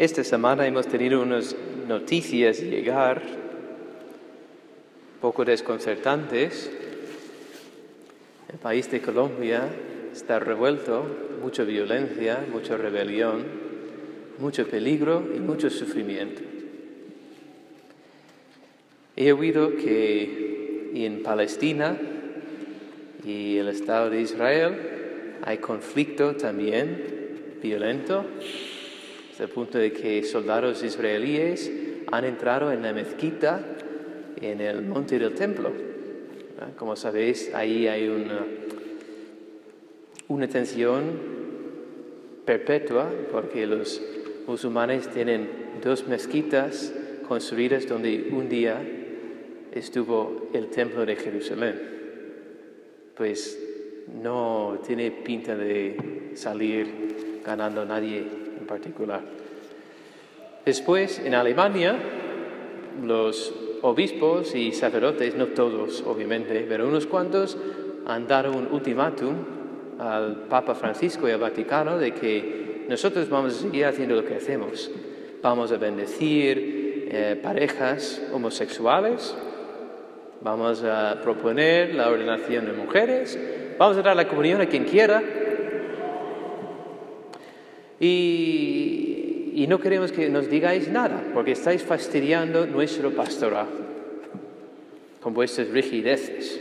Esta semana hemos tenido unas noticias llegar poco desconcertantes. El país de Colombia está revuelto, mucha violencia, mucha rebelión, mucho peligro y mucho sufrimiento. He oído que en Palestina y el Estado de Israel hay conflicto también violento el punto de que soldados israelíes han entrado en la mezquita en el monte del templo. Como sabéis, ahí hay una, una tensión perpetua porque los musulmanes tienen dos mezquitas construidas donde un día estuvo el templo de Jerusalén. Pues no tiene pinta de salir ganando nadie particular. Después, en Alemania, los obispos y sacerdotes, no todos obviamente, pero unos cuantos, han dado un ultimátum al Papa Francisco y al Vaticano de que nosotros vamos a seguir haciendo lo que hacemos. Vamos a bendecir eh, parejas homosexuales, vamos a proponer la ordenación de mujeres, vamos a dar la comunión a quien quiera, y, no queremos que nos digáis nada, porque estáis fastidiando nuestro pastorado con vuestras rigideces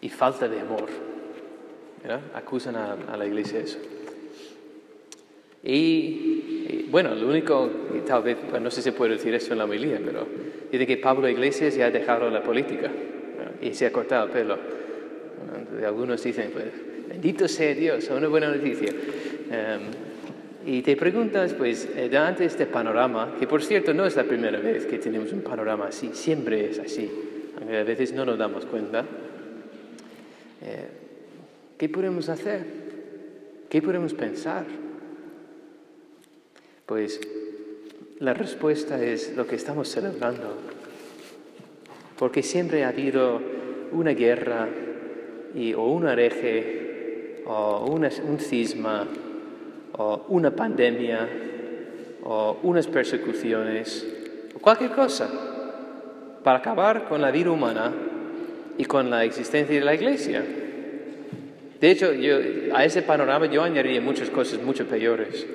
y falta de amor. Acusan a, la iglesia eso. Y, bueno, lo único, tal vez, no sé si se puede decir eso en la homilía, pero dice que Pablo Iglesias ya ha dejado la política y se ha cortado el pelo. Algunos dicen, pues, Bendito sea Dios, una buena noticia. Em, y te preguntas, pues, eh, ante este panorama, que por cierto no es la primera vez que tenemos un panorama así, siempre es así, a veces no nos damos cuenta, eh, ¿qué podemos hacer? ¿Qué podemos pensar? Pues la respuesta es lo que estamos celebrando, porque siempre ha habido una guerra y, o un hereje o un cisma, o una pandemia, o unas persecuciones, o cualquier cosa, para acabar con la vida humana y con la existencia de la iglesia. De hecho, yo, a ese panorama yo añadiría muchas cosas mucho peores,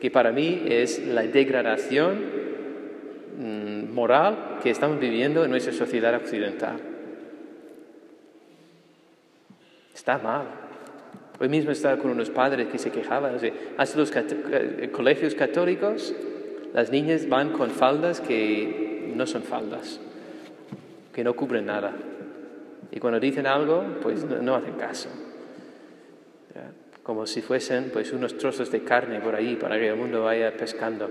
que para mí es la degradación mm, moral que estamos viviendo en nuestra sociedad occidental. Está mal. Hoy mismo estaba con unos padres que se quejaban. hasta los eh, colegios católicos, las niñas van con faldas que no son faldas, que no cubren nada. Y cuando dicen algo, pues no, hacen caso. Como si fuesen pues unos trozos de carne por ahí para que el mundo vaya pescando.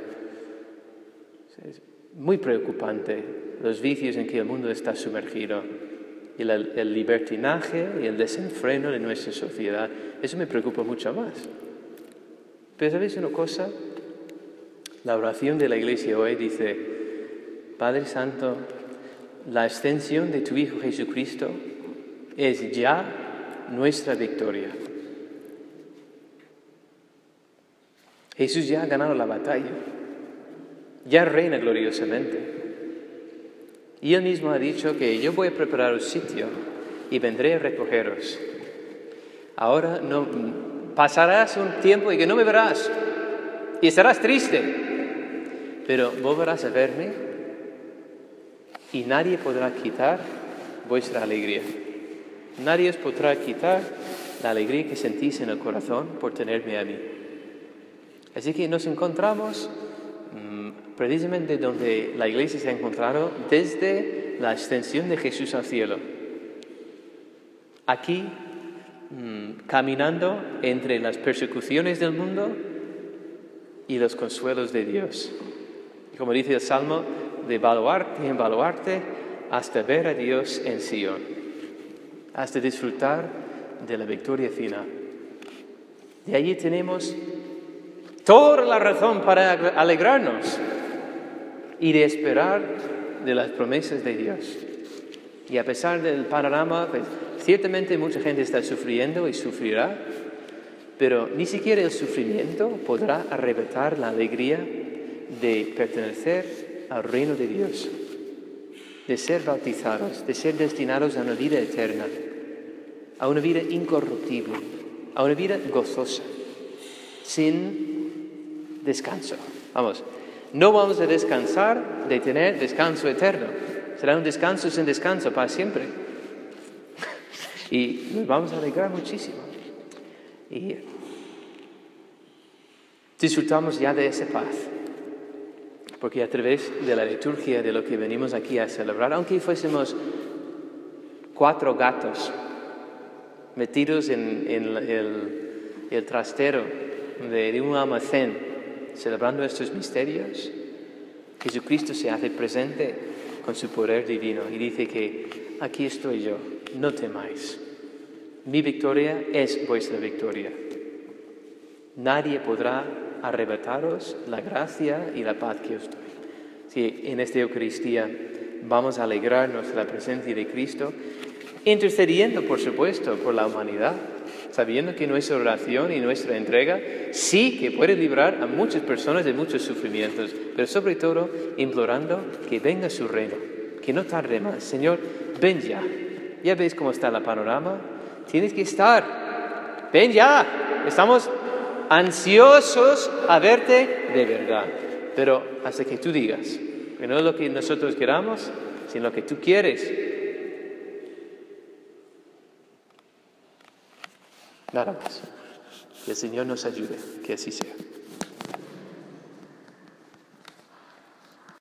Es muy preocupante los vicios en que el mundo está sumergido y el libertinaje y el desenfreno de nuestra sociedad. Eso me preocupa mucho más. Pero ¿sabéis una cosa? La oración de la iglesia hoy dice, Padre Santo, la extensión de tu Hijo Jesucristo es ya nuestra victoria. Jesús ya ha ganado la batalla, ya reina gloriosamente. Y él mismo ha dicho que yo voy a preparar un sitio y vendré a recogeros. Ahora no pasarás un tiempo y que no me verás y estarás triste, pero volverás a verme y nadie podrá quitar vuestra alegría. Nadie os podrá quitar la alegría que sentís en el corazón por tenerme a mí. Así que nos encontramos precisamente donde la iglesia se ha encontrado desde la extensión de Jesús al cielo. Aquí, mm, caminando entre las persecuciones del mundo y los consuelos de Dios. como dice el Salmo, de baluarte en baluarte hasta ver a Dios en Sion, hasta disfrutar de la victoria final. De allí tenemos toda la razón para alegrarnos y de esperar de las promesas de Dios. Y a pesar del panorama, pues, ciertamente mucha gente está sufriendo y sufrirá, Pero ni siquiera el sufrimiento podrá arrebatar la alegría de pertenecer al reino de Dios, de ser bautizados, de ser destinados a una vida eterna, a una vida incorruptible, a una vida gozosa, sin descanso. Vamos, no vamos a descansar de tener descanso eterno. Será un descanso sin descanso para siempre. Y nos vamos a alegrar muchísimo. Y disfrutamos ya de esa paz. Porque a través de la liturgia, de lo que venimos aquí a celebrar, aunque fuésemos cuatro gatos metidos en, el, trastero de un almacén, celebrando estos misterios, Jesucristo se hace presente con su poder divino y dice que aquí estoy yo, no temáis. Mi victoria es vuestra victoria. Nadie podrá arrebataros la gracia y la paz que os doy. Si en esta Eucaristía vamos a alegrarnos de la presencia de Cristo, intercediendo, por supuesto, por la humanidad, sabiendo que nuestra oración y nuestra entrega sí que puede librar a muchas personas de muchos sufrimientos, pero sobre todo implorando que venga su reino, que no tarde más. Señor, ven ya. Ya veis cómo está el panorama. Tienes que estar. Ven ya. Estamos ansiosos a verte de verdad. Pero hasta que tú digas, que no es lo que nosotros queramos, sino lo que tú quieres, Nada más. Que el Señor nos ayude, que así sea.